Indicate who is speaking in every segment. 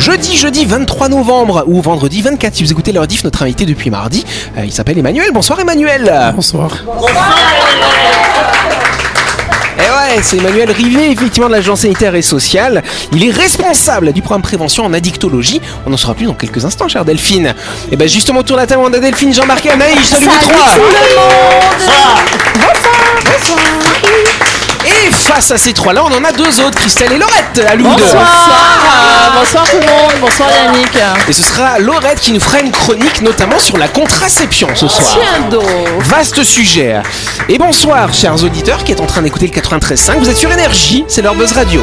Speaker 1: Jeudi, jeudi 23 novembre ou vendredi 24 si vous écoutez leur diff, notre invité depuis mardi, euh, il s'appelle Emmanuel. Bonsoir Emmanuel.
Speaker 2: Bonsoir.
Speaker 1: Et Eh ouais, c'est Emmanuel Rivet, effectivement de l'agence sanitaire et sociale. Il est responsable du programme prévention en addictologie. On en saura plus dans quelques instants, chère Delphine. Et ben justement autour de la table, on a Delphine, Jean-Marc et Anaïs. Salut, vous trois. Et face à ces trois-là, on en a deux autres, Christelle et Laurette, à Lourdes.
Speaker 3: Bonsoir, bonsoir tout le monde, bonsoir Yannick.
Speaker 1: Et ce sera Laurette qui nous fera une chronique, notamment sur la contraception ce soir.
Speaker 3: Tiens donc.
Speaker 1: Vaste sujet. Et bonsoir, chers auditeurs qui êtes en train d'écouter le 93.5. Vous êtes sur Énergie, c'est leur buzz radio.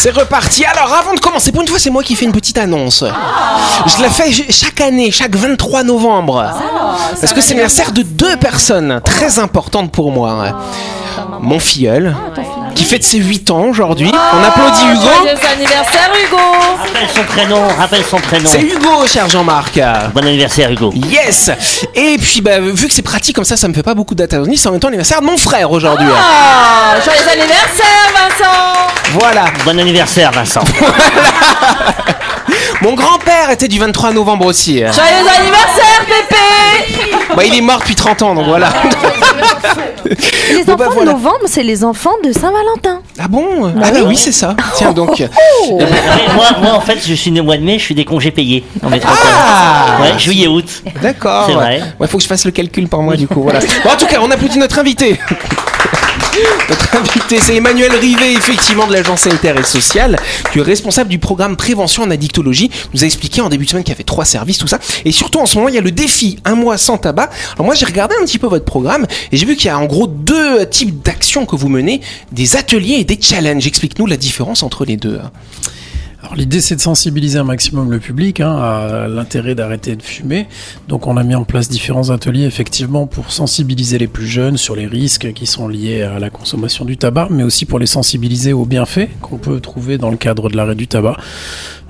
Speaker 1: c'est reparti. Alors, avant de commencer, pour une fois, c'est moi qui fais une petite annonce. Je la fais chaque année, chaque 23 novembre. Parce que c'est l'anniversaire de deux personnes très importantes pour moi. Mon filleul, qui fête ses 8 ans aujourd'hui. On applaudit Hugo.
Speaker 3: Joyeux anniversaire Hugo.
Speaker 4: Rappelle son prénom, rappelle son prénom.
Speaker 1: C'est Hugo, cher Jean-Marc.
Speaker 4: Bon anniversaire Hugo.
Speaker 1: Yes Et puis, bah, vu que c'est pratique comme ça, ça me fait pas beaucoup d'attention. C'est en même temps l'anniversaire de mon frère aujourd'hui.
Speaker 3: Ah, joyeux anniversaire Vincent.
Speaker 1: Voilà.
Speaker 4: Bon anniversaire Vincent.
Speaker 1: Mon grand-père était du 23 novembre aussi.
Speaker 3: Joyeux anniversaire Pépé.
Speaker 1: Bah, il est mort depuis 30 ans, donc voilà.
Speaker 5: Les
Speaker 1: Bon,
Speaker 5: enfants
Speaker 1: bah, voilà.
Speaker 5: de novembre, c'est les enfants de Saint-Valentin.
Speaker 1: Ah bon Ah bah oui, c'est ça. Tiens donc.
Speaker 4: Euh, moi, moi en fait je suis né au mois de mai, je suis des congés payés en.
Speaker 1: Ah
Speaker 4: Ouais, juillet août.
Speaker 1: D'accord.
Speaker 4: C'est vrai.
Speaker 1: Ouais, faut que je fasse le calcul par moi du coup. Voilà. Bon, en tout cas, on applaudit notre invité. Notre invité, c'est Emmanuel Rivet, effectivement, de l'agence sanitaire et sociale, qui est responsable du programme prévention en addictologie. Nous a expliqué en début de semaine qu'il y avait trois services, tout ça. Et surtout, en ce moment, il y a le défi un mois sans tabac. Alors moi, j'ai regardé un petit peu votre programme et j'ai vu qu'il y a en gros deux types d'actions que vous menez, des ateliers et des challenges. Explique-nous la différence entre les deux.
Speaker 2: L'idée c'est de sensibiliser un maximum le public hein, à l'intérêt d'arrêter de fumer. Donc on a mis en place différents ateliers effectivement pour sensibiliser les plus jeunes sur les risques qui sont liés à la consommation du tabac, mais aussi pour les sensibiliser aux bienfaits qu'on peut trouver dans le cadre de l'arrêt du tabac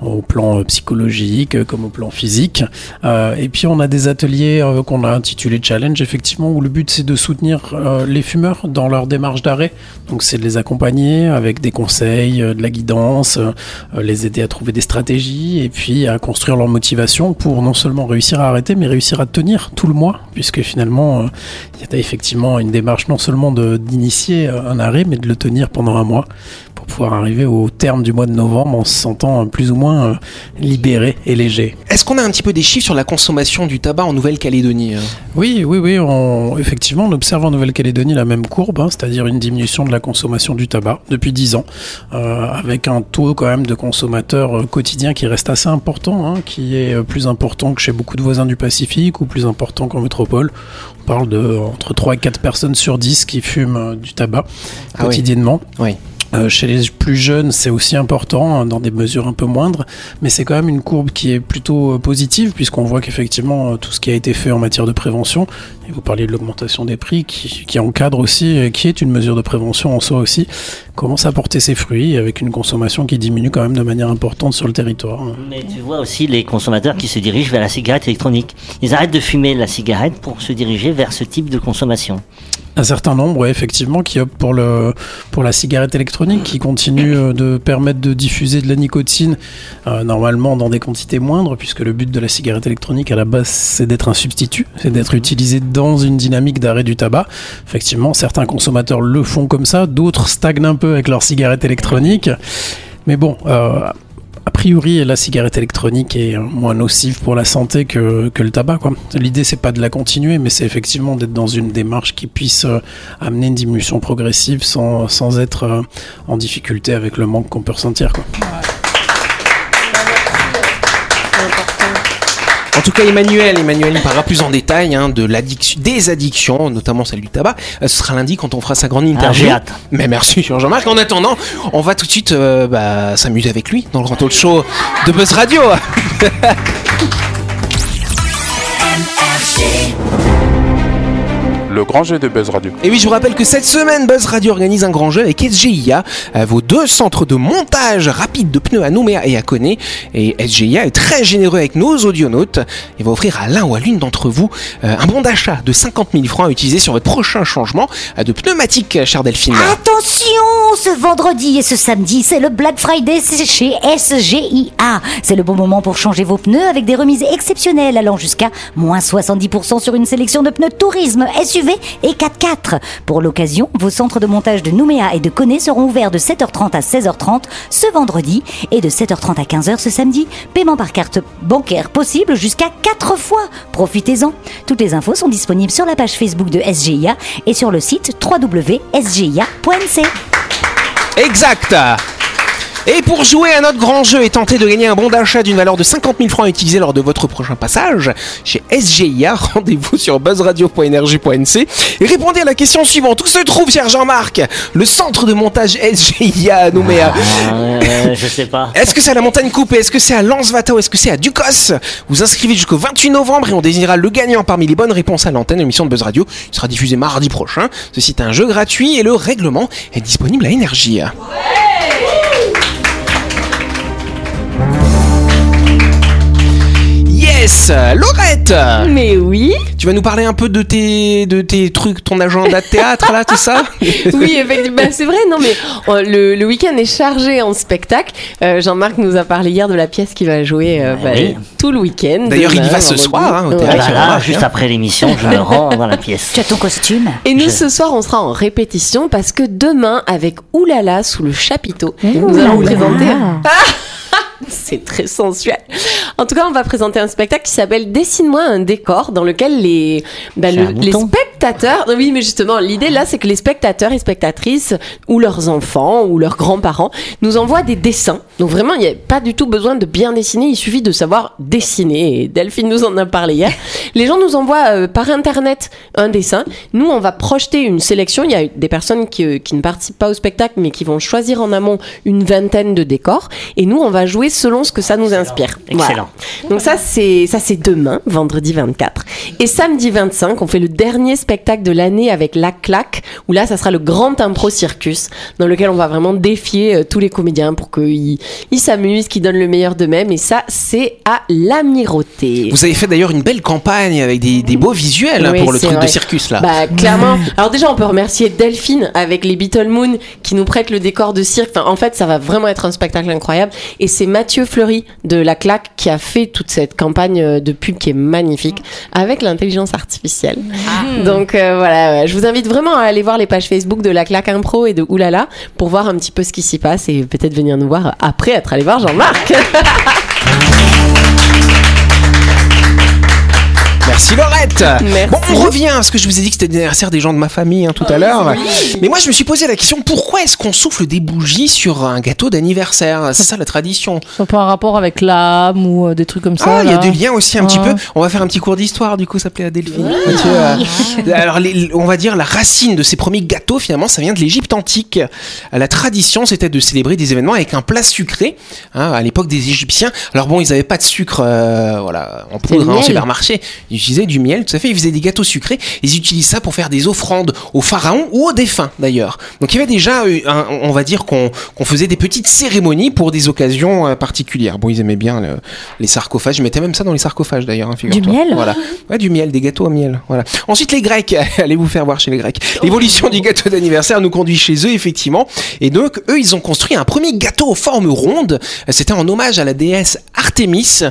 Speaker 2: au plan euh, psychologique euh, comme au plan physique. Euh, et puis on a des ateliers qu'on a intitulés Challenge, effectivement, où le but c'est de soutenir les fumeurs dans leur démarche d'arrêt. Donc c'est de les accompagner avec des conseils, de la guidance, les aider à trouver des stratégies et puis à construire leur motivation pour non seulement réussir à arrêter, mais réussir à tenir tout le mois, puisque finalement il y a effectivement une démarche non seulement d'initier un arrêt, mais de le tenir pendant un mois pour pouvoir arriver au terme du mois de novembre en se sentant plus ou moins euh, libéré et léger.
Speaker 1: Est-ce qu'on a un petit peu des chiffres sur la consommation du tabac en Nouvelle-Calédonie hein?
Speaker 2: Oui, oui, oui. On, effectivement, on observe en Nouvelle-Calédonie la même courbe, hein, c'est-à-dire une diminution de la consommation du tabac depuis 10 ans, euh, avec un taux quand même de consommateurs euh, quotidiens qui reste assez important, hein, qui est plus important que chez beaucoup de voisins du Pacifique ou plus important qu'en métropole. On parle de entre 3 et 4 personnes sur 10 qui fument du tabac
Speaker 1: Ah oui.
Speaker 2: quotidiennement.
Speaker 1: Oui.
Speaker 2: Euh, chez les plus jeunes, c'est aussi important, hein, dans des mesures un peu moindres, mais c'est quand même une courbe qui est plutôt euh, positive, puisqu'on voit qu'effectivement, euh, tout ce qui a été fait en matière de prévention, et vous parliez de l'augmentation des prix, qui, encadre aussi, qui est une mesure de prévention en soi aussi, commence à porter ses fruits, avec une consommation qui diminue quand même de manière importante sur le territoire.
Speaker 4: Mais tu vois aussi les consommateurs qui se dirigent vers la cigarette électronique. Ils arrêtent de fumer la cigarette pour se diriger vers ce type de consommation.
Speaker 2: Un certain nombre, ouais, effectivement, qui optent pour, le, pour la cigarette électronique, qui continue euh, de permettre de diffuser de la nicotine, euh, normalement dans des quantités moindres, puisque le but de la cigarette électronique à la base, c'est d'être un substitut, c'est d'être utilisé dans une dynamique d'arrêt du tabac. Effectivement, certains consommateurs le font comme ça, d'autres stagnent un peu avec leur cigarette électronique. Mais bon, euh, a priori, la cigarette électronique est moins nocive pour la santé que, que le tabac. L'idée, c'est pas de la continuer, mais c'est effectivement d'être dans une démarche qui puisse euh, amener une diminution progressive sans, sans être euh, en difficulté avec le manque qu'on peut ressentir. Quoi.
Speaker 1: En tout cas, Emmanuel, Emmanuel nous parlera plus en détail hein, de l'addiction, des addictions, notamment celle du tabac. Euh, ce sera lundi quand on fera sa grande
Speaker 4: Ah,
Speaker 1: interview.
Speaker 4: j'ai hâte.
Speaker 1: Mais merci Jean-Marc. En attendant, on va tout de suite euh, bah, s'amuser avec lui dans le grand talk show de Buzz Radio.
Speaker 6: Le grand jeu de Buzz Radio.
Speaker 1: Et oui, je vous rappelle que cette semaine, Buzz Radio organise un grand jeu avec SGIA, euh, vos deux centres de montage rapide de pneus à Nouméa et à Coné. Et SGIA est très généreux avec nos audionautes et va offrir à l'un ou à l'une d'entre vous euh, un bon d'achat de 50 000 francs à utiliser sur votre prochain changement euh, de pneumatiques, chère Delphine.
Speaker 7: Attention, ce vendredi et ce samedi, c'est le Black Friday c'est chez SGIA. C'est le bon moment pour changer vos pneus avec des remises exceptionnelles allant jusqu'à moins 70% sur une sélection de pneus tourisme, SUV et 4x4. Pour l'occasion, vos centres de montage de Nouméa et de Coné seront ouverts de 7h30 à 16h30 ce vendredi et de 7h30 à 15h ce samedi. Paiement par carte bancaire possible jusqu'à 4 fois. Profitez-en. Toutes les infos sont disponibles sur la page Facebook de SGIA et sur le site www.sgia.nc.
Speaker 1: Exact et pour jouer à notre grand jeu et tenter de gagner un bon d'achat d'une valeur de 50 000 francs à utiliser lors de votre prochain passage chez SGIA, rendez-vous sur buzzradio.energie.nc et répondez à la question suivante. Où se trouve, cher Jean-Marc, le centre de montage SGIA à Nouméa
Speaker 4: Ah, euh, je sais pas.
Speaker 1: Est-ce que c'est à la montagne coupée? Est-ce que c'est à Lens-Vata ou est-ce que c'est à Ducos? Vous inscrivez jusqu'au 28 novembre et on désignera le gagnant parmi les bonnes réponses à l'antenne émission de Buzz Radio. Il sera diffusé mardi prochain. Ceci est un jeu gratuit et le règlement est disponible à Énergie. Yes Laurette
Speaker 3: Mais oui,
Speaker 1: Tu vas nous parler un peu de tes, de tes trucs, ton agenda de théâtre là, tout ça
Speaker 3: oui, effectivement, Bah, c'est vrai. Non, mais euh, le, le week-end est chargé en spectacle. Euh, Jean-Marc nous a parlé hier de la pièce qui va jouer euh, bah,
Speaker 4: oui.
Speaker 3: tout le week-end.
Speaker 1: D'ailleurs, il y va ce soir, hein, au
Speaker 3: Ouais.
Speaker 1: théâtre.
Speaker 4: Ah bah là, juste après l'émission, je me rends dans la pièce.
Speaker 7: Tu as ton costume
Speaker 3: Et nous,
Speaker 4: Je-
Speaker 3: ce soir, on sera en répétition parce que demain, avec Oulala sous le chapiteau, nous allons vous présenter. C'est très sensuel. En tout cas, on va présenter un spectacle qui s'appelle Dessine-moi un décor, dans lequel les, bah, le- les spectateurs. Oui, mais justement, l'idée là, c'est que les spectateurs et spectatrices, ou leurs enfants, ou leurs grands-parents, nous envoient des dessins. Donc vraiment, il n'y a pas du tout besoin de bien dessiner, il suffit de savoir dessiner. Et Delphine nous en a parlé hier. Les gens nous envoient euh, par internet un dessin. Nous, on va projeter une sélection. Il y a des personnes qui, euh, qui ne participent pas au spectacle, mais qui vont choisir en amont une vingtaine de décors. Et nous, on va jouer selon ce que ça nous inspire.
Speaker 4: Excellent.
Speaker 3: Voilà. Donc ça, c'est ça, c'est demain, vendredi 24. Et samedi 25, on fait le dernier spectacle de l'année avec La Claque, où là, ça sera le grand impro circus, dans lequel on va vraiment défier euh, tous les comédiens pour qu'ils ils s'amusent, qu'ils donnent le meilleur d'eux-mêmes. Et ça, c'est à l'Amirauté.
Speaker 1: Vous avez fait d'ailleurs une belle campagne avec des, des beaux visuels hein, pour le truc de circus là.
Speaker 3: Bah clairement. Alors déjà on peut remercier Delphine avec les Beetle Moon qui nous prête le décor de cirque. Enfin, en fait ça va vraiment être un spectacle incroyable. Et c'est Mathieu Fleury de La Claque qui a fait toute cette campagne euh, de pub qui est magnifique avec l'intelligence artificielle. Donc euh, voilà, ouais. je vous invite vraiment à aller voir les pages Facebook de La Claque Impro et de Oulala pour voir un petit peu ce qui s'y passe et peut-être venir nous voir après être allé voir Jean-Marc.
Speaker 1: Merci Laurette
Speaker 3: Merci.
Speaker 1: Bon, on revient à ce que je vous ai dit que c'était l'anniversaire des gens de ma famille hein, tout à l'heure. Mais moi, je me suis posé la question pourquoi est-ce qu'on souffle des bougies sur un gâteau d'anniversaire? C'est ça la tradition.
Speaker 8: Ça pas un rapport avec l'âme ou euh, des trucs comme ça.
Speaker 1: Ah, il y a des liens aussi un petit peu. On va faire un petit cours d'histoire, du coup, ça plaît à Delphine. Mathieu, euh, alors, les- on va dire la racine de ces premiers gâteaux, finalement, ça vient de l'Égypte antique. La tradition, c'était de célébrer des événements avec un plat sucré, hein, à l'époque des Égyptiens. Alors bon, ils n'avaient pas de sucre, euh, voilà, en poudre hein, au
Speaker 3: miel.
Speaker 1: supermarché. Ils utilisaient du miel, tout à fait. Ils faisaient des gâteaux sucrés. Ils utilisent ça pour faire des offrandes aux pharaons ou aux défunts, d'ailleurs. Donc il y avait déjà, eu un- on va dire qu'on faisait des petites cérémonies pour des occasions euh, particulières. Bon, ils aimaient bien le- les sarcophages. Je mettais même ça dans les sarcophages, d'ailleurs. hein.
Speaker 7: Du miel?
Speaker 1: Voilà. Ouais, du miel, des gâteaux au miel. Voilà. Ensuite, les Grecs. Allez vous faire voir chez les Grecs. L'évolution du gâteau d'anniversaire nous conduit chez eux, effectivement. Et donc, eux, ils ont construit un premier gâteau aux formes rondes. C'était en hommage à la déesse Artémis.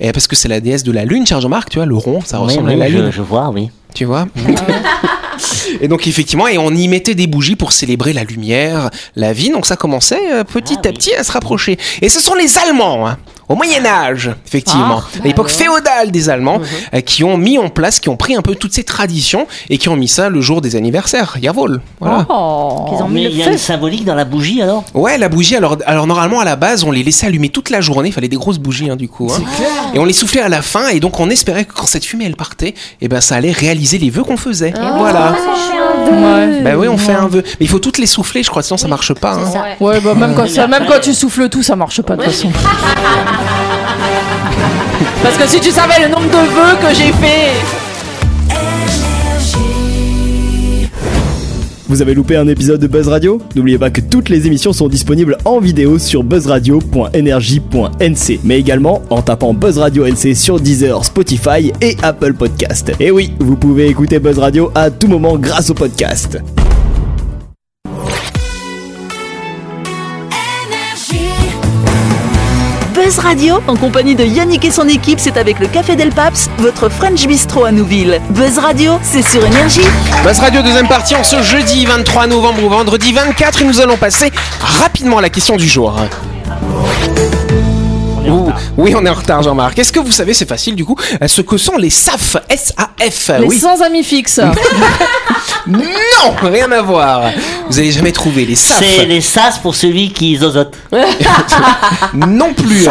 Speaker 1: Et parce que c'est la déesse de la lune, cher Jean-Marc, tu vois, le rond, ça
Speaker 4: Oui,
Speaker 1: ressemble
Speaker 4: oui,
Speaker 1: à la lune.
Speaker 4: je vois, oui.
Speaker 1: Tu vois Et donc effectivement, et on y mettait des bougies pour célébrer la lumière, la vie. Donc ça commençait euh, petit
Speaker 4: Ah
Speaker 1: à petit à se rapprocher. Et ce sont les Allemands, hein, au Moyen Âge, effectivement,
Speaker 8: Ah,
Speaker 1: à l'époque féodale des Allemands, euh, qui ont mis en place, qui ont pris un peu toutes ces traditions et qui ont mis ça le jour des anniversaires. Jawohl. Voilà.
Speaker 8: Oh.
Speaker 5: Qu'ils ont mis
Speaker 4: Mais
Speaker 5: le
Speaker 4: il y a
Speaker 5: feu.
Speaker 4: une symbolique dans la bougie alors?
Speaker 1: Ouais, la bougie. Alors, alors normalement à la base, on les laissait allumer toute la journée. Il fallait des grosses bougies, hein, du coup. hein. Et on les soufflait à la fin, et donc on espérait que quand cette fumée elle partait, et ben ça allait réaliser les vœux qu'on faisait. Voilà.
Speaker 8: Ouais.
Speaker 1: Bah oui, on fait un vœu. Mais il faut toutes les souffler, je crois, sinon ça marche pas. hein.
Speaker 8: Ouais, bah même quand, ça, même quand tu souffles tout, ça marche pas de toute façon. Parce que si tu savais le nombre de vœux que j'ai fait.
Speaker 6: Vous avez loupé un épisode de Buzz Radio? N'oubliez pas que toutes les émissions sont disponibles en vidéo sur buzzradio.energie.nc, mais également en tapant Buzz Radio NC sur Deezer, Spotify et Apple Podcast. Et oui, vous pouvez écouter Buzz Radio à tout moment grâce au podcast.
Speaker 9: Buzz Radio, en compagnie de Yannick et son équipe, c'est avec le Café Del Paps, votre French Bistro à Nouville. Buzz Radio, c'est sur Énergie.
Speaker 1: Buzz Radio, deuxième partie, en ce jeudi 23 novembre ou vendredi 24, et nous allons passer rapidement à la question du jour. Oui, on est en retard, Jean-Marc. Est-ce que vous savez, c'est facile du coup, euh, ce que sont les SAF S-A-F
Speaker 8: Les
Speaker 1: Oui.
Speaker 8: sans amis fixes.
Speaker 1: Non, rien à voir. Vous allez jamais trouver les SAF.
Speaker 4: C'est les sas pour celui qui zozote.
Speaker 1: Non plus.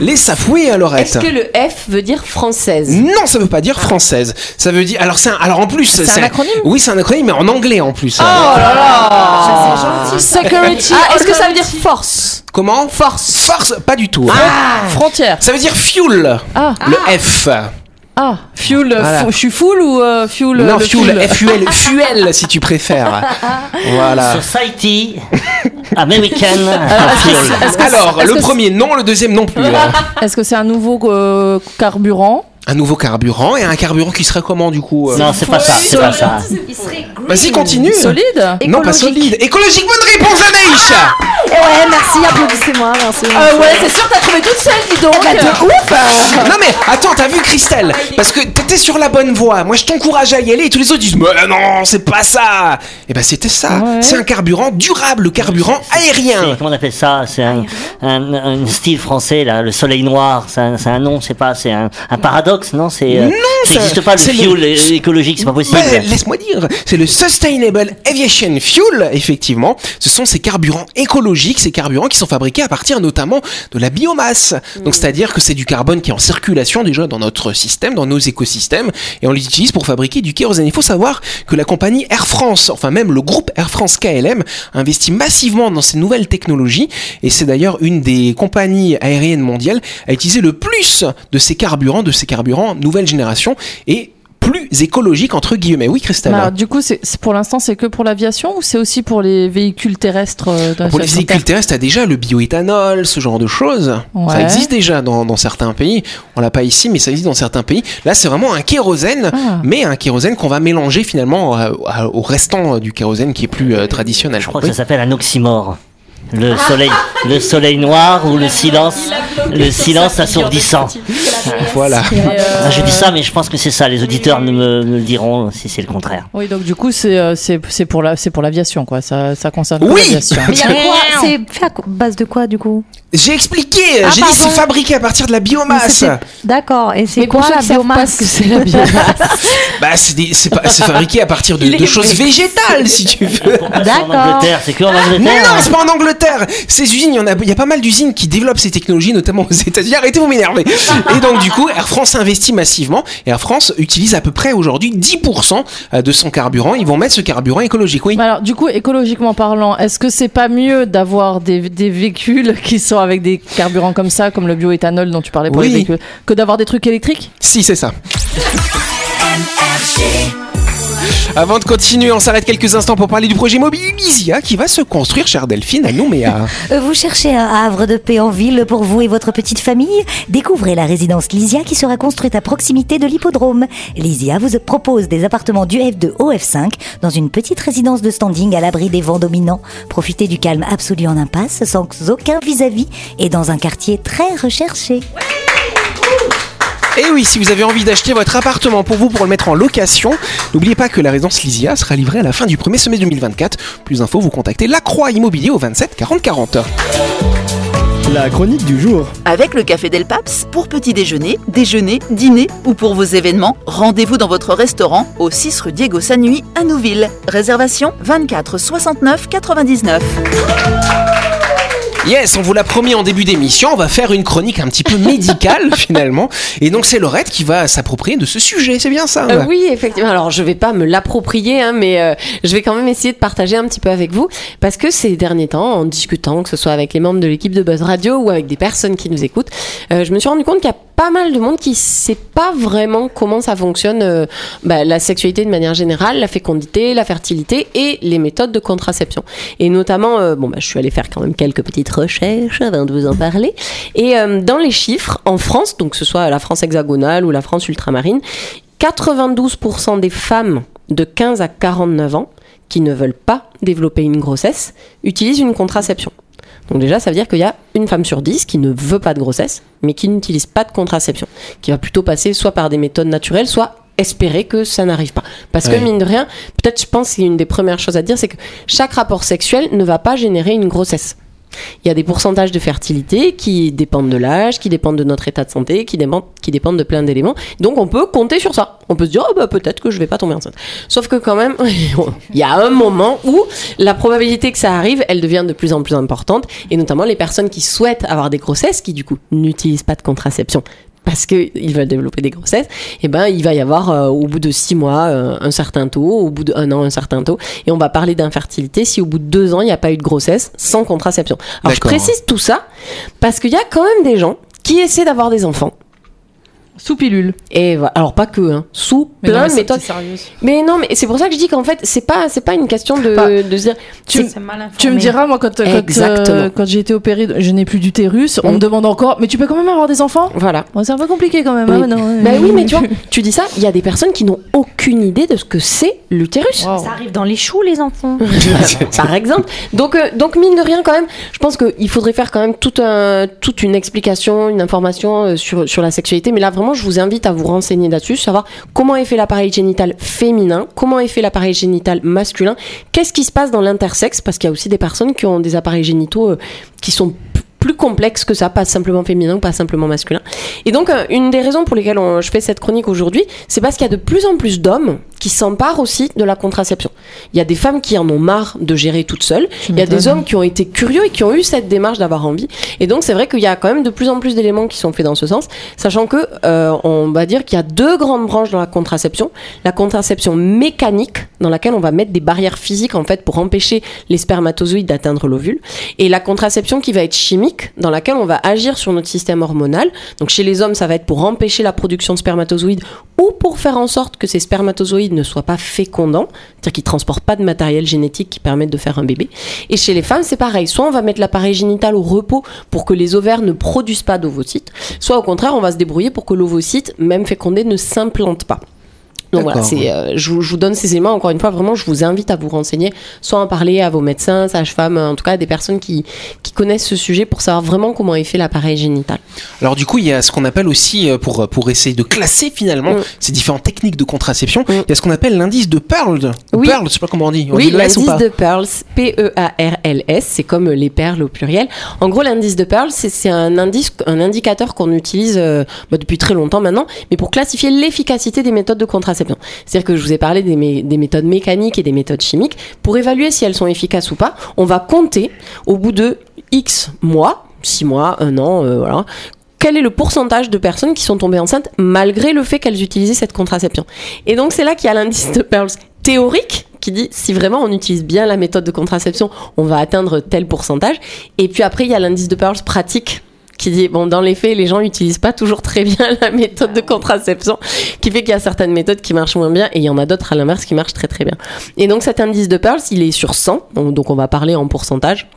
Speaker 1: Les SAF, oui, Laurette.
Speaker 3: Est-ce que le F veut dire française?
Speaker 1: Non, ça veut pas dire française. Ça veut dire. Alors, c'est un... alors en plus,
Speaker 8: C'est un acronyme?
Speaker 1: Oui, c'est un acronyme, mais en anglais en plus.
Speaker 8: Oh là là
Speaker 3: c'est gentil.
Speaker 8: Security. Ah, est-ce que ça veut dire force?
Speaker 1: Comment?
Speaker 8: Force.
Speaker 1: Force, pas du tout. Ça veut dire fuel.
Speaker 8: Ah,
Speaker 1: Le F.
Speaker 8: ah. Fuel.
Speaker 1: Voilà.
Speaker 8: fou- je suis full ou euh, fuel
Speaker 1: non,
Speaker 8: le
Speaker 1: fuel. F-U-L. Fuel, si tu préfères. voilà.
Speaker 4: Society American Fuel.
Speaker 1: Alors, le premier non, le deuxième non plus.
Speaker 8: Est-ce que c'est un nouveau euh, carburant
Speaker 1: un nouveau carburant et un carburant qui serait comment du coup euh
Speaker 4: Non, c'est pas ça, c'est pas ça.
Speaker 1: Vas-y, continue.
Speaker 8: solide
Speaker 1: Non, pas solide. Écologique, bonne réponse, Anaïs
Speaker 5: Et ouais, merci, applaudissez-moi, merci.
Speaker 8: Ah ouais, c'est sûr, t'as trouvé toute seule, dis donc.
Speaker 1: Non mais attends, t'as vu Christelle? Parce que t'étais sur la bonne voie. Moi je t'encourage à y aller et tous les autres disent mais non, c'est pas ça. Et ben c'était ça.
Speaker 8: Ouais.
Speaker 1: C'est un carburant durable, le carburant aérien.
Speaker 4: Comment on appelle ça? C'est un, un, un style français, là, le soleil noir. C'est un, nom, c'est pas, c'est un, un paradoxe, non C'est euh,
Speaker 1: Non,
Speaker 4: ça n'existe pas le
Speaker 1: c'est le-
Speaker 4: fuel é- écologique, c'est pas possible.
Speaker 1: Ben, Laisse-moi dire, c'est le Sustainable Aviation Fuel, effectivement. Ce sont ces carburants écologiques, ces carburants qui sont fabriqués à partir notamment de la biomasse. Donc c'est-à-dire que c'est du carbone qui est en circulation déjà dans notre système, dans nos écosystèmes, et on les utilise pour fabriquer du kérosène. Il faut savoir que la compagnie Air France, enfin même le groupe Air France KLM, investit massivement dans ces nouvelles technologies, et c'est d'ailleurs une des compagnies aériennes mondiales à utiliser le plus de ces carburants, de ces carburants nouvelle génération, et plus écologique entre guillemets. Oui, Christelle.
Speaker 8: Alors, du coup, c'est pour l'instant, c'est que pour l'aviation ou c'est aussi pour les véhicules terrestres euh,
Speaker 1: Pour les véhicules
Speaker 8: Terre
Speaker 1: terrestres, t'as déjà le bioéthanol, ce genre de choses. Ça existe déjà dans, dans certains pays. On l'a pas ici, mais ça existe dans certains pays. Là, c'est vraiment un kérosène,
Speaker 8: Ah.
Speaker 1: mais un kérosène qu'on va mélanger finalement euh, au restant du kérosène qui est plus euh, traditionnel.
Speaker 4: Je crois que ça s'appelle un oxymore. Le soleil, le soleil noir ou le silence, le silence assourdissant.
Speaker 1: Voilà.
Speaker 8: Euh,
Speaker 4: Ah, je dis ça, mais je pense que c'est ça. Les auditeurs ne me, me le diront si c'est le contraire.
Speaker 8: Oui, donc du coup, c'est euh, pour la c'est pour l'aviation quoi. Ça ça concerne
Speaker 1: Oui.
Speaker 8: l'aviation.
Speaker 5: C'est fait à base de quoi, du coup?
Speaker 1: J'ai expliqué,
Speaker 5: Ah,
Speaker 1: j'ai dit c'est
Speaker 5: pardon.
Speaker 1: fabriqué à partir de la
Speaker 5: Mais
Speaker 1: biomasse.
Speaker 5: D'accord, et c'est
Speaker 8: Mais
Speaker 5: quoi la biomasse
Speaker 8: c'est la biomasse.
Speaker 1: Bah, c'est c'est c'est fabriqué à partir de, de choses végétales, si tu veux.
Speaker 4: C'est en
Speaker 5: D'accord.
Speaker 4: Angleterre C'est que en
Speaker 1: Non,
Speaker 4: Angleterre
Speaker 1: non, c'est pas en Angleterre. Ces usines, il y en a, il y a pas mal d'usines qui développent ces technologies, notamment aux États-Unis. Arrêtez, vous m'énerver. Et donc, du coup, Air France investit massivement. Et Air France utilise à peu près aujourd'hui 10% de son carburant. Ils vont mettre ce carburant écologique, oui.
Speaker 8: Mais alors, du coup, écologiquement parlant, est-ce que c'est pas mieux d'avoir des, des véhicules qui sont avec des carburants comme ça, comme le bioéthanol dont tu parlais pour
Speaker 1: Oui.
Speaker 8: les véhicules, que d'avoir des trucs électriques?
Speaker 1: Si, c'est ça. Avant de continuer, on s'arrête quelques instants pour parler du projet mobile Lysia qui va se construire, chère Delphine, à Nouméa.
Speaker 7: Euh, Vous cherchez un havre de paix en ville pour vous et votre petite famille Découvrez la résidence Lysia qui sera construite à proximité de l'hippodrome. Lysia vous propose des appartements du F2 au F5 dans une petite résidence de standing à l'abri des vents dominants. Profitez du calme absolu en impasse sans aucun vis-à-vis et dans un quartier très recherché.
Speaker 1: Et oui, si vous avez envie d'acheter votre appartement pour vous pour le mettre en location, n'oubliez pas que la résidence Lysia sera livrée à la fin du premier semestre 2024. Plus d'infos, vous contactez La Croix Immobilier au 27 40 40.
Speaker 6: La chronique du jour.
Speaker 9: Avec le Café Del Paps, pour petit déjeuner, déjeuner, dîner ou pour vos événements, rendez-vous dans votre restaurant au 6 rue Diego Sanui à Nouville. Réservation 24 69 99.
Speaker 1: Yes, on vous l'a promis en début d'émission, on va faire une chronique un petit peu médicale finalement. Et donc c'est Laurette qui va s'approprier de ce sujet, c'est bien ça
Speaker 3: Euh, oui, effectivement. Alors, je vais pas me l'approprier, hein, mais euh, je vais quand même essayer de partager un petit peu avec vous, parce que ces derniers temps, en discutant, que ce soit avec les membres de l'équipe de Buzz Radio ou avec des personnes qui nous écoutent, euh, je me suis rendu compte qu'il y a pas mal de monde qui sait pas vraiment comment ça fonctionne euh, bah, la sexualité de manière générale, la fécondité, la fertilité et les méthodes de contraception. Et notamment, euh, bon, bah, je suis allée faire quand même quelques petites recherches avant de vous en parler. Et euh, dans les chiffres, en France, donc que ce soit la France hexagonale ou la France ultramarine, 92% des femmes de 15 à 49 ans qui ne veulent pas développer une grossesse utilisent une contraception. Donc déjà, ça veut dire qu'il y a une femme sur dix qui ne veut pas de grossesse, mais qui n'utilise pas de contraception, qui va plutôt passer soit par des méthodes naturelles, soit espérer que ça n'arrive pas. Parce que mine de rien, peut-être je pense qu'une des premières choses à dire, c'est que chaque rapport sexuel ne va pas générer une grossesse. Il y a des pourcentages de fertilité qui dépendent de l'âge, qui dépendent de notre état de santé, qui dépendent, de plein d'éléments. Donc on peut compter sur ça. On peut se dire, oh, bah, peut-être que je vais pas tomber enceinte. Sauf que quand même, il y a un moment où la probabilité que ça arrive, elle devient de plus en plus importante. Et notamment les personnes qui souhaitent avoir des grossesses, qui du coup n'utilisent pas de contraception parce qu'ils veulent développer des grossesses, et ben il va y avoir euh, au bout de six mois euh, un certain taux, au bout d'un an un certain taux, et on va parler d'infertilité si au bout de deux ans il n'y a pas eu de grossesse sans contraception. Alors je précise tout ça parce qu'il y a quand même des gens qui essaient d'avoir des enfants.
Speaker 8: Sous pilule.
Speaker 3: Et voilà. alors pas que, hein, sous
Speaker 8: Mais non,
Speaker 3: plein
Speaker 8: mais
Speaker 3: de méthodes. Mais non, mais c'est pour ça que je dis qu'en fait c'est pas c'est pas une question de,
Speaker 8: Bah,
Speaker 3: de se dire.
Speaker 8: tu- Tu me diras, moi, quand, quand, euh, quand j'ai été opérée, je n'ai plus d'utérus, on
Speaker 3: Mm.
Speaker 8: me demande encore, mais tu peux quand même avoir des enfants?
Speaker 3: Voilà.
Speaker 8: Bon, C'est un peu compliqué quand même.
Speaker 3: Oui.
Speaker 8: hein, maintenant, ouais.
Speaker 3: Bah oui, mais tu vois, tu dis ça, il y a des personnes qui n'ont aucune idée de ce que c'est l'utérus.
Speaker 8: Wow.
Speaker 5: Ça arrive dans les choux, les enfants.
Speaker 3: par exemple. Donc, euh, donc mine de rien, quand même, je pense qu'il faudrait faire quand même tout un, toute une explication, une information euh, sur, sur la sexualité. Mais là, vraiment, je vous invite à vous renseigner là-dessus, savoir comment est fait l'appareil génital féminin, comment est fait l'appareil génital masculin, qu'est-ce qui se passe dans l'intersexe, parce qu'il y a aussi des personnes qui ont des appareils génitaux euh, qui sont plus complexes que ça, pas simplement féminin ou pas simplement masculin. Et donc, euh, une des raisons pour lesquelles je fais cette chronique aujourd'hui, c'est parce qu'il y a de plus en plus d'hommes qui s'emparent aussi de la contraception. Il y a des femmes qui en ont marre de gérer toutes seules. Il y a des hommes qui ont été curieux et qui ont eu cette démarche d'avoir envie. Et donc, c'est vrai qu'il y a quand même de plus en plus d'éléments qui sont faits dans ce sens, sachant que euh, on va dire qu'il y a deux grandes branches dans la contraception. La contraception mécanique, dans laquelle on va mettre des barrières physiques en fait pour empêcher les spermatozoïdes d'atteindre l'ovule, et la contraception qui va être chimique, dans laquelle on va agir sur notre système hormonal. Donc chez les hommes, ça va être pour empêcher la production de spermatozoïdes ou pour faire en sorte que ces spermatozoïdes ne soient pas fécondants, c'est-à-dire qu'ils transportent pas de matériel génétique qui permette de faire un bébé. Et chez les femmes, c'est pareil. Soit on va mettre l'appareil génital au repos pour que les ovaires ne produisent pas d'ovocytes, soit au contraire, on va se débrouiller pour que l'ovocyte, même fécondé, ne s'implante pas. Donc voilà, c'est, euh, je, vous- je vous donne ces éléments. Encore une fois, vraiment, je vous invite à vous renseigner, soit en parler à vos médecins, sages-femmes, en tout cas à des personnes qui, qui connaissent ce sujet pour savoir vraiment comment est fait l'appareil génital.
Speaker 1: Alors du coup, il y a ce qu'on appelle aussi, euh, pour, pour essayer de classer finalement
Speaker 3: Mm.
Speaker 1: ces différentes techniques de contraception,
Speaker 3: Mm.
Speaker 1: il y a ce qu'on appelle l'indice de Pearl.
Speaker 3: Oui.
Speaker 1: Pearl, je sais pas comment on dit. On
Speaker 3: oui,
Speaker 1: dit
Speaker 3: l'indice de Pearls, P-E-A-R-L-S, c'est comme euh, les perles au pluriel. En gros, l'indice de Pearls, c'est c'est un indice, un indicateur qu'on utilise euh, bah, depuis très longtemps maintenant, mais pour classifier l'efficacité des méthodes de contraception. C'est-à-dire que je vous ai parlé des, mé- des méthodes mécaniques et des méthodes chimiques. Pour évaluer si elles sont efficaces ou pas, on va compter au bout de X mois, 6 mois, 1 an, euh, voilà, quel est le pourcentage de personnes qui sont tombées enceintes malgré le fait qu'elles utilisaient cette contraception. Et donc c'est là qu'il y a l'indice de Pearls théorique qui dit si vraiment on utilise bien la méthode de contraception, on va atteindre tel pourcentage. Et puis après il y a l'indice de Pearls pratique qui dit bon dans les faits les gens n'utilisent pas toujours très bien la méthode de contraception qui fait qu'il y a certaines méthodes qui marchent moins bien et il y en a d'autres à l'inverse qui marchent très très bien. Et donc cet indice de Pearls il est sur 100 donc, on va parler en pourcentage.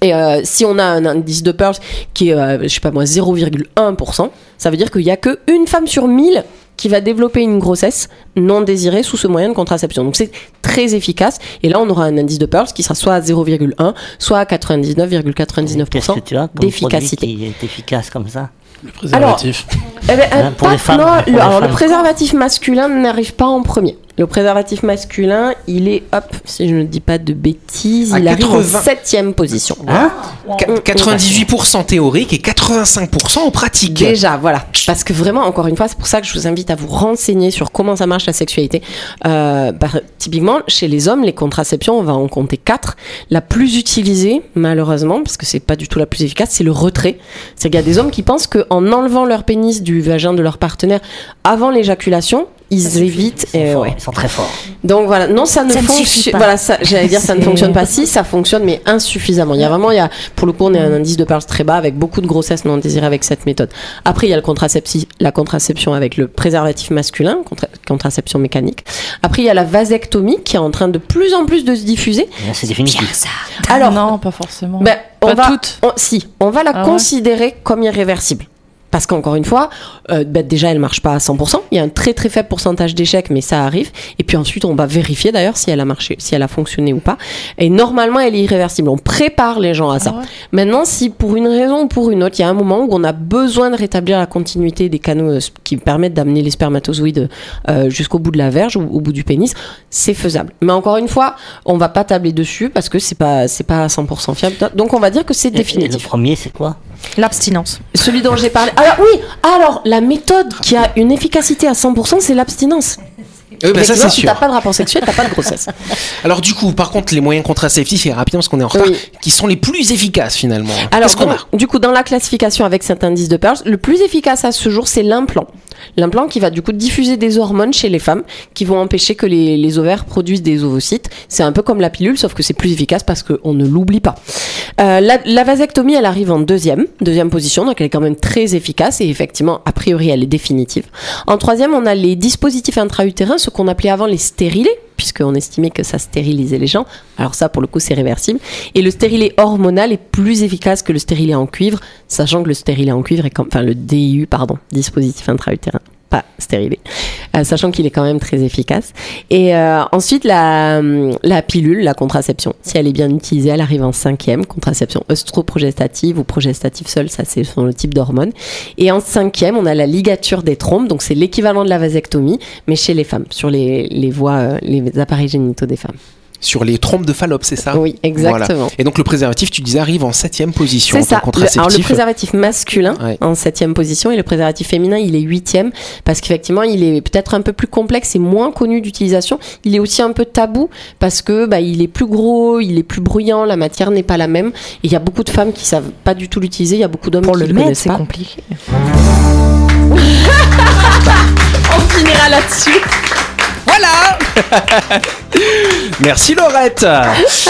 Speaker 3: Et euh, si on a un indice de Pearls qui est, euh, je sais pas moi, 0,1%, ça veut dire qu'il y a que une femme sur 1000 qui va développer une grossesse non désirée sous ce moyen de contraception. Donc c'est très efficace. Et là, on aura un indice de Pearls qui sera soit à 0,1, soit à 99,99%
Speaker 4: Qu'est-ce que tu as comme
Speaker 3: d'efficacité.
Speaker 4: produit qui est efficace comme ça?
Speaker 2: Le préservatif.
Speaker 3: Eh ben, euh,
Speaker 4: Hein, pour
Speaker 3: pas-
Speaker 4: les femmes,
Speaker 3: non,
Speaker 4: pour
Speaker 3: le,
Speaker 4: les
Speaker 3: alors le
Speaker 4: femmes.
Speaker 3: préservatif masculin n'arrive pas en premier. Le préservatif masculin, il est, hop, si je ne dis pas de bêtises,
Speaker 1: À
Speaker 3: il arrive en
Speaker 1: 80.
Speaker 3: septième position.
Speaker 1: Qu- 98% théorique et 85% en pratique.
Speaker 3: Déjà, voilà. Parce que vraiment, encore une fois, c'est pour ça que je vous invite à vous renseigner sur comment ça marche la sexualité. Euh, bah, typiquement, chez les hommes, les contraceptions, on va en compter quatre. La plus utilisée, malheureusement, parce que c'est pas du tout la plus efficace, c'est le retrait. C'est qu'il y a des hommes qui pensent qu'en enlevant leur pénis du vagin de leur partenaire avant l'éjaculation, ils évitent. et ouais.
Speaker 4: Ils sont très forts.
Speaker 3: Donc voilà, non, ça ne
Speaker 7: Ça
Speaker 3: fonctionne.
Speaker 7: pas.
Speaker 3: Voilà, ça, j'allais dire, ça ne fonctionne pas. Si, ça fonctionne, mais insuffisamment. Il y a vraiment, il y a, pour le coup, on est à un indice de Pearls très bas avec beaucoup de grossesse non désirée avec cette méthode. Après, il y a le la contraception avec le préservatif masculin, contra- contraception mécanique. Après, il y a la vasectomie qui est en train de plus en plus de se diffuser.
Speaker 4: Là, C'est définitif.
Speaker 3: Alors,
Speaker 8: non, pas forcément.
Speaker 3: ben, on
Speaker 8: Pas
Speaker 3: va,
Speaker 8: toutes.
Speaker 3: on- si, on va la
Speaker 8: Ah ouais
Speaker 3: considérer comme irréversible. Parce qu'encore une fois, euh, ben, déjà, elle marche pas à 100%. Il y a un très très faible pourcentage d'échecs, mais ça arrive. Et puis ensuite, on va vérifier d'ailleurs si elle a marché, si elle a fonctionné ou pas. Et normalement, elle est irréversible. On prépare les gens à ça.
Speaker 8: Ah ouais.
Speaker 3: Maintenant, si pour une raison ou pour une autre, il y a un moment où on a besoin de rétablir la continuité des canaux euh, qui permettent d'amener les spermatozoïdes euh, jusqu'au bout de la verge ou au bout du pénis, c'est faisable. Mais encore une fois, on va pas tabler dessus parce que c'est pas c'est pas à 100% fiable. Donc on va dire que c'est
Speaker 4: et Le
Speaker 3: définitif.
Speaker 4: premier, c'est quoi?
Speaker 5: L'abstinence.
Speaker 3: Celui dont j'ai parlé. Alors oui, alors la méthode qui a une efficacité à 100%, c'est l'abstinence.
Speaker 1: Oui, bah, ça c'est
Speaker 3: si
Speaker 1: sûr.
Speaker 3: t'as pas de rapport sexuel, t'as pas de grossesse.
Speaker 1: Alors du coup, par contre, les moyens contraceptifs, et rapidement parce qu'on est en retard,
Speaker 3: Oui.
Speaker 1: qui sont les plus efficaces finalement
Speaker 3: Alors, donc, du coup, dans la classification avec cet indice de Pearls, le plus efficace à ce jour, c'est l'implant. L'implant qui va du coup diffuser des hormones chez les femmes qui vont empêcher que les, ovaires produisent des ovocytes. C'est un peu comme la pilule, sauf que c'est plus efficace parce qu'on ne l'oublie pas. Euh, la, vasectomie, elle arrive en deuxième, deuxième position, donc elle est quand même très efficace et effectivement, a priori, elle est définitive. En troisième, on a les dispositifs intra-utérins, ce qu'on appelait avant les stérilés, puisqu'on estimait que ça stérilisait les gens. Alors ça, pour le coup, c'est réversible. Et le stérilet hormonal est plus efficace que le stérilet en cuivre, sachant que le stérilet en cuivre est comme, enfin le DIU, pardon, dispositif intra-utérin, pas stérilé, euh, sachant qu'il est quand même très efficace. Et euh, ensuite, la, la pilule, la contraception, si elle est bien utilisée, elle arrive en cinquième, contraception œstroprogestative ou progestative seule, ça c'est le type d'hormones. Et en cinquième, on a la ligature des trompes, donc c'est l'équivalent de la vasectomie, mais chez les femmes, sur les, les voies, euh, les appareils génitaux des femmes.
Speaker 1: Sur les trompes de Fallope, c'est ça?
Speaker 3: Oui, exactement.
Speaker 1: Voilà. Et donc le préservatif, tu disais, arrive en septième position
Speaker 3: C'est ça. Le, alors le préservatif masculin
Speaker 1: Ouais.
Speaker 3: en septième position et le préservatif féminin il est huitième parce qu'effectivement il est peut-être un peu plus complexe et moins connu d'utilisation. Il est aussi un peu tabou parce que bah, il est plus gros, il est plus bruyant, la matière n'est pas la même. Et il y a beaucoup de femmes qui savent pas du tout l'utiliser. Il y a beaucoup d'hommes qui
Speaker 5: le
Speaker 3: le
Speaker 5: mettre,
Speaker 3: connaissent
Speaker 5: c'est
Speaker 3: pas.
Speaker 5: compliqué.
Speaker 3: On finira là-dessus.
Speaker 1: Voilà Merci Laurette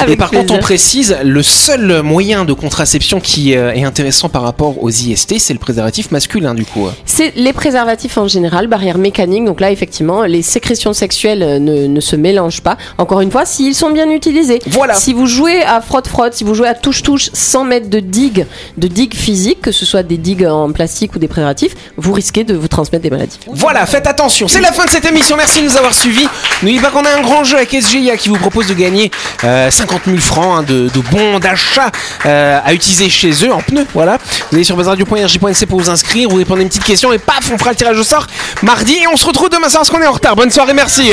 Speaker 1: Et par contre, on précise, le seul moyen de contraception qui euh, est intéressant par rapport aux IST, c'est le préservatif masculin du coup.
Speaker 3: C'est les préservatifs en général, barrière mécanique. Donc là, effectivement, les sécrétions sexuelles euh, ne, ne se mélangent pas. Encore une fois, s'ils sont bien utilisés.
Speaker 1: Voilà.
Speaker 3: Si vous jouez à frotte-frotte, si vous jouez à touche-touche sans mettre de digue, de digue physique, que ce soit des digues en plastique ou des préservatifs, vous risquez de vous transmettre des maladies.
Speaker 1: Voilà, faites attention, c'est la fin de cette émission, merci de nous avoir suivis. N'oubliez pas qu'on a un grand jeu avec SGIA qui vous propose de gagner euh, 50 000 francs hein, de, bons d'achat euh, à utiliser chez eux en pneus. Voilà, vous allez sur buzzradio.rj.nc pour vous inscrire, vous répondez une petite question et paf, on fera le tirage au sort mardi et on se retrouve demain soir parce qu'on est en retard. Bonne soirée, merci.